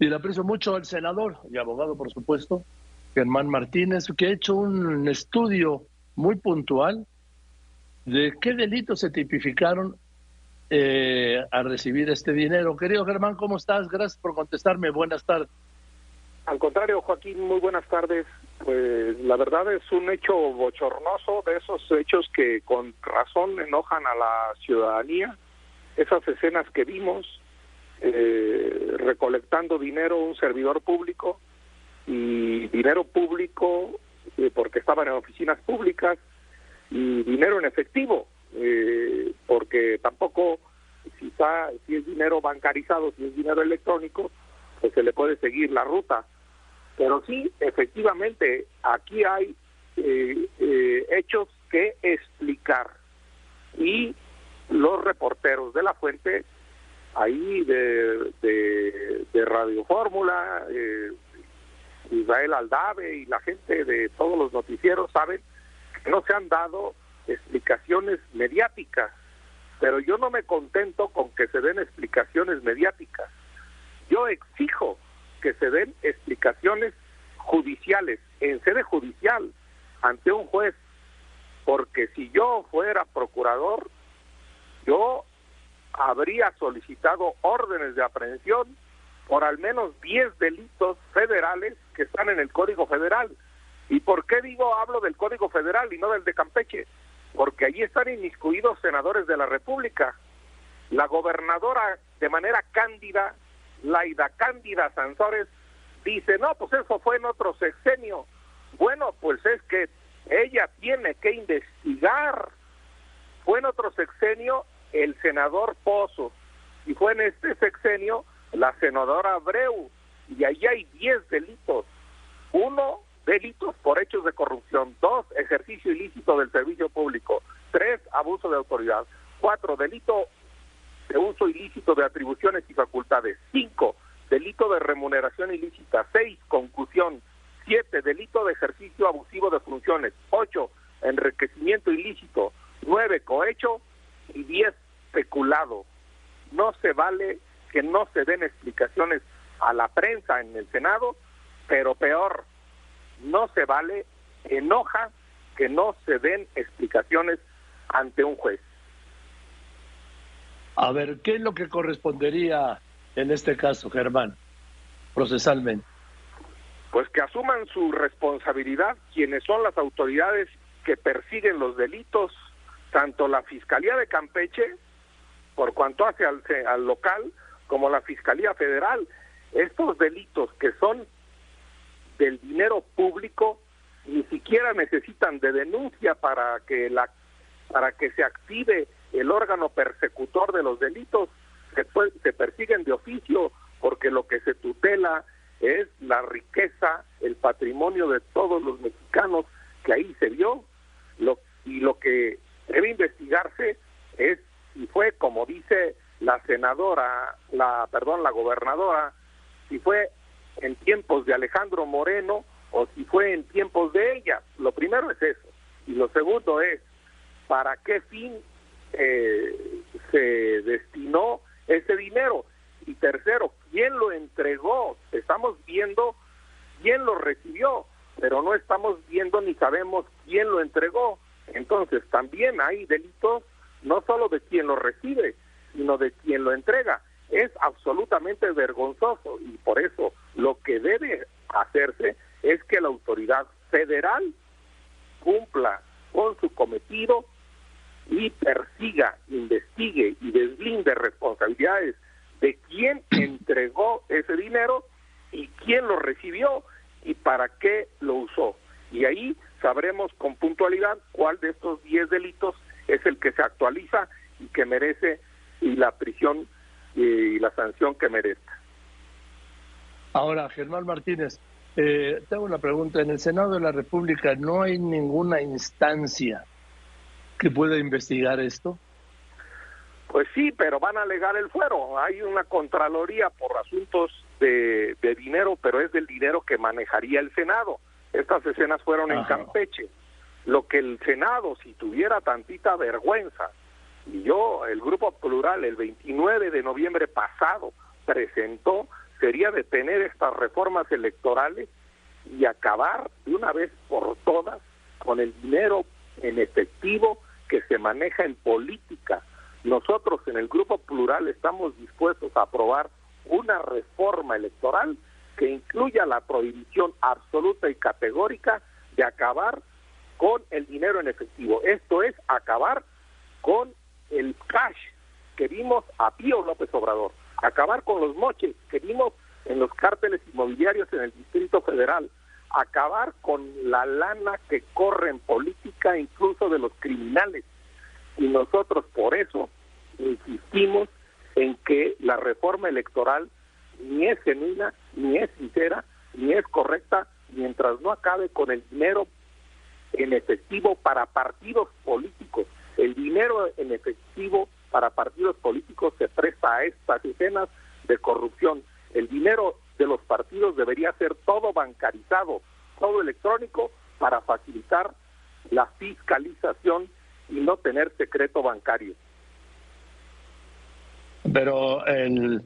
Y le aprecio mucho al senador y abogado, por supuesto, Germán Martínez, que ha hecho un estudio muy puntual de qué delitos se tipificaron eh, a recibir este dinero. Querido Germán, ¿cómo estás? Gracias por contestarme. Buenas tardes. Al contrario, Joaquín, muy buenas tardes. Pues la verdad es un hecho bochornoso de esos hechos que con razón enojan a la ciudadanía. Esas escenas que vimos, eh, recolectando dinero un servidor público y dinero público eh, porque estaban en oficinas públicas y dinero en efectivo eh, porque tampoco si está si es dinero bancarizado si es dinero electrónico pues se le puede seguir la ruta. Pero sí efectivamente aquí hay hechos que explicar. Y los reporteros de la fuente ahí de, de, Radio Fórmula, eh, Israel Aldave y la gente de todos los noticieros saben que no se han dado explicaciones mediáticas, pero yo no me contento con que se den explicaciones mediáticas. Yo exijo que se den explicaciones judiciales, en sede judicial, ante un juez, porque si yo fuera procurador, yo habría solicitado órdenes de aprehensión por al menos 10 delitos federales que están en el Código Federal. ¿Y por qué digo hablo del Código Federal y no del de Campeche? Porque allí están inmiscuidos senadores de la República. La gobernadora de manera cándida, Laida Cándida Sansores, dice, no, pues eso fue en otro sexenio. Bueno, pues es que ella tiene que investigar. Fue en otro sexenio el senador Pozo y fue en este sexenio la senadora Abreu y ahí hay 10 delitos. Uno, delitos por hechos de corrupción. Dos, ejercicio ilícito del servicio público. Tres, abuso de autoridad. Cuatro, delito de uso ilícito de atribuciones y facultades. Cinco, delito de remuneración ilícita. Seis, concusión. Siete, delito de ejercicio abusivo de funciones. Ocho, enriquecimiento ilícito. Nueve, cohecho y 10 peculado. No se vale que no se den explicaciones a la prensa en el Senado, pero peor, no se vale, enoja que no se den explicaciones ante un juez. A ver, ¿qué es lo que correspondería en este caso, Germán, procesalmente? Pues que asuman su responsabilidad quienes son las autoridades que persiguen los delitos tanto la Fiscalía de Campeche, por cuanto hace al, al local, como la Fiscalía Federal. Estos delitos que son del dinero público ni siquiera necesitan de denuncia para que la para que se active el órgano persecutor de los delitos se, se persiguen de oficio porque lo que se tutela es la riqueza, el patrimonio de todos los mexicanos que ahí se vio lo, y lo que debe investigarse es si fue como dice la senadora, la perdón, la gobernadora, si fue en tiempos de Alejandro Moreno o si fue en tiempos de ella. Lo primero es eso. Y lo segundo es, ¿para qué fin eh, se destinó ese dinero? Y tercero, ¿quién lo entregó? Estamos viendo quién lo recibió, pero no estamos viendo ni sabemos quién lo entregó. Entonces, también hay delitos no solo de quien lo recibe, sino de quien lo entrega. Es absolutamente vergonzoso y por eso lo que debe hacerse es que la autoridad federal cumpla con su cometido y persiga, investigue y deslinde responsabilidades de quién entregó ese dinero y quién lo recibió y para qué lo usó. Y ahí sabremos con puntualidad cuál de estos 10 delitos es el que se actualiza y que merece la prisión y la sanción que merezca. Ahora, Germán Martínez, eh, tengo una pregunta. En el Senado de la República no hay ninguna instancia que pueda investigar esto. Pues sí, pero van a alegar el fuero. Hay una contraloría por asuntos de, de dinero, pero es del dinero que manejaría el Senado. Estas escenas fueron en Campeche. Lo que el Senado, si tuviera tantita vergüenza, y yo, el Grupo Plural, el 29 de noviembre pasado, presentó sería detener estas reformas electorales y acabar de una vez por todas con el dinero en efectivo que se maneja en política. Nosotros en el Grupo Plural estamos dispuestos a aprobar una reforma electoral que incluya la prohibición absoluta y categórica de acabar con el dinero en efectivo. Esto es acabar con el cash que vimos a Pío López Obrador, acabar con los moches que vimos en los cárteles inmobiliarios en el Distrito Federal, acabar con la lana que corre en política incluso de los criminales. Y nosotros por eso insistimos en que la reforma electoral ni es genuina, ni es sincera, ni es correcta, mientras no acabe con el dinero en efectivo para partidos políticos. Dinero en efectivo para partidos políticos se presta a estas escenas de corrupción. El dinero de los partidos debería ser todo bancarizado, todo electrónico, para facilitar la fiscalización y no tener secreto bancario. Pero el,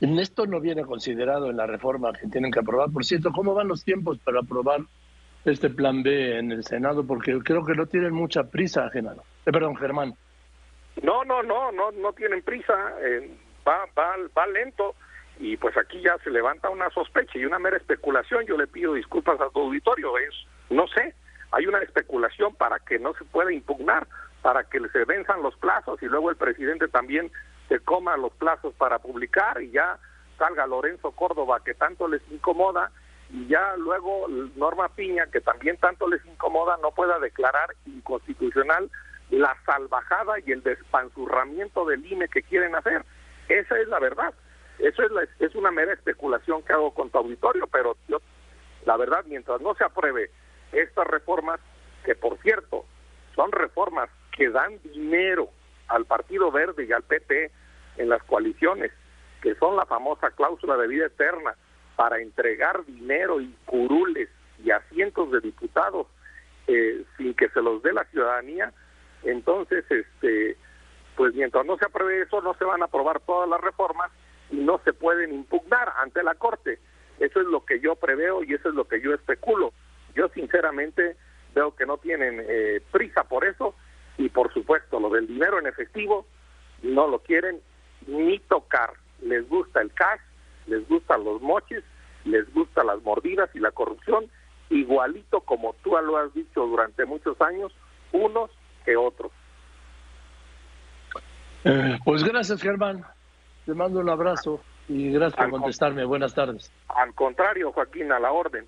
esto no viene considerado en la reforma que tienen que aprobar. Por cierto, ¿cómo van los tiempos para aprobar este plan B en el Senado? Porque creo que no tienen mucha prisa, Genaro. Eh, perdón, Germán. No, no, no, no, no tienen prisa. Eh, va, va, va lento y pues aquí ya se levanta una sospecha y una mera especulación. Yo le pido disculpas a tu auditorio, es, no sé, hay una especulación para que no se pueda impugnar, para que se venzan los plazos y luego el presidente también se coma los plazos para publicar y ya salga Lorenzo Córdoba que tanto les incomoda y ya luego Norma Piña que también tanto les incomoda no pueda declarar inconstitucional la salvajada y el despanzurramiento del INE que quieren hacer. Esa es la verdad. Eso es, es una mera especulación que hago con tu auditorio, pero yo, la verdad, mientras no se apruebe estas reformas, que por cierto, son reformas que dan dinero al Partido Verde y al PT en las coaliciones, que son la famosa cláusula de vida eterna para entregar dinero y curules y asientos de diputados eh, sin que se los dé la ciudadanía, entonces, este, pues mientras no se apruebe eso, no se van a aprobar todas las reformas y no se pueden impugnar ante la Corte. Eso es lo que yo preveo y eso es lo que yo especulo. Yo sinceramente veo que no tienen eh, prisa por eso y por supuesto lo del dinero en efectivo no lo quieren ni tocar. Les gusta el cash, les gustan los moches, les gustan las mordidas y la corrupción, igualito como tú lo has dicho durante muchos años, unos que otros. Eh, pues gracias, Germán. Te mando un abrazo y gracias por contestarme. Buenas tardes. Al contrario, Joaquín, a la orden.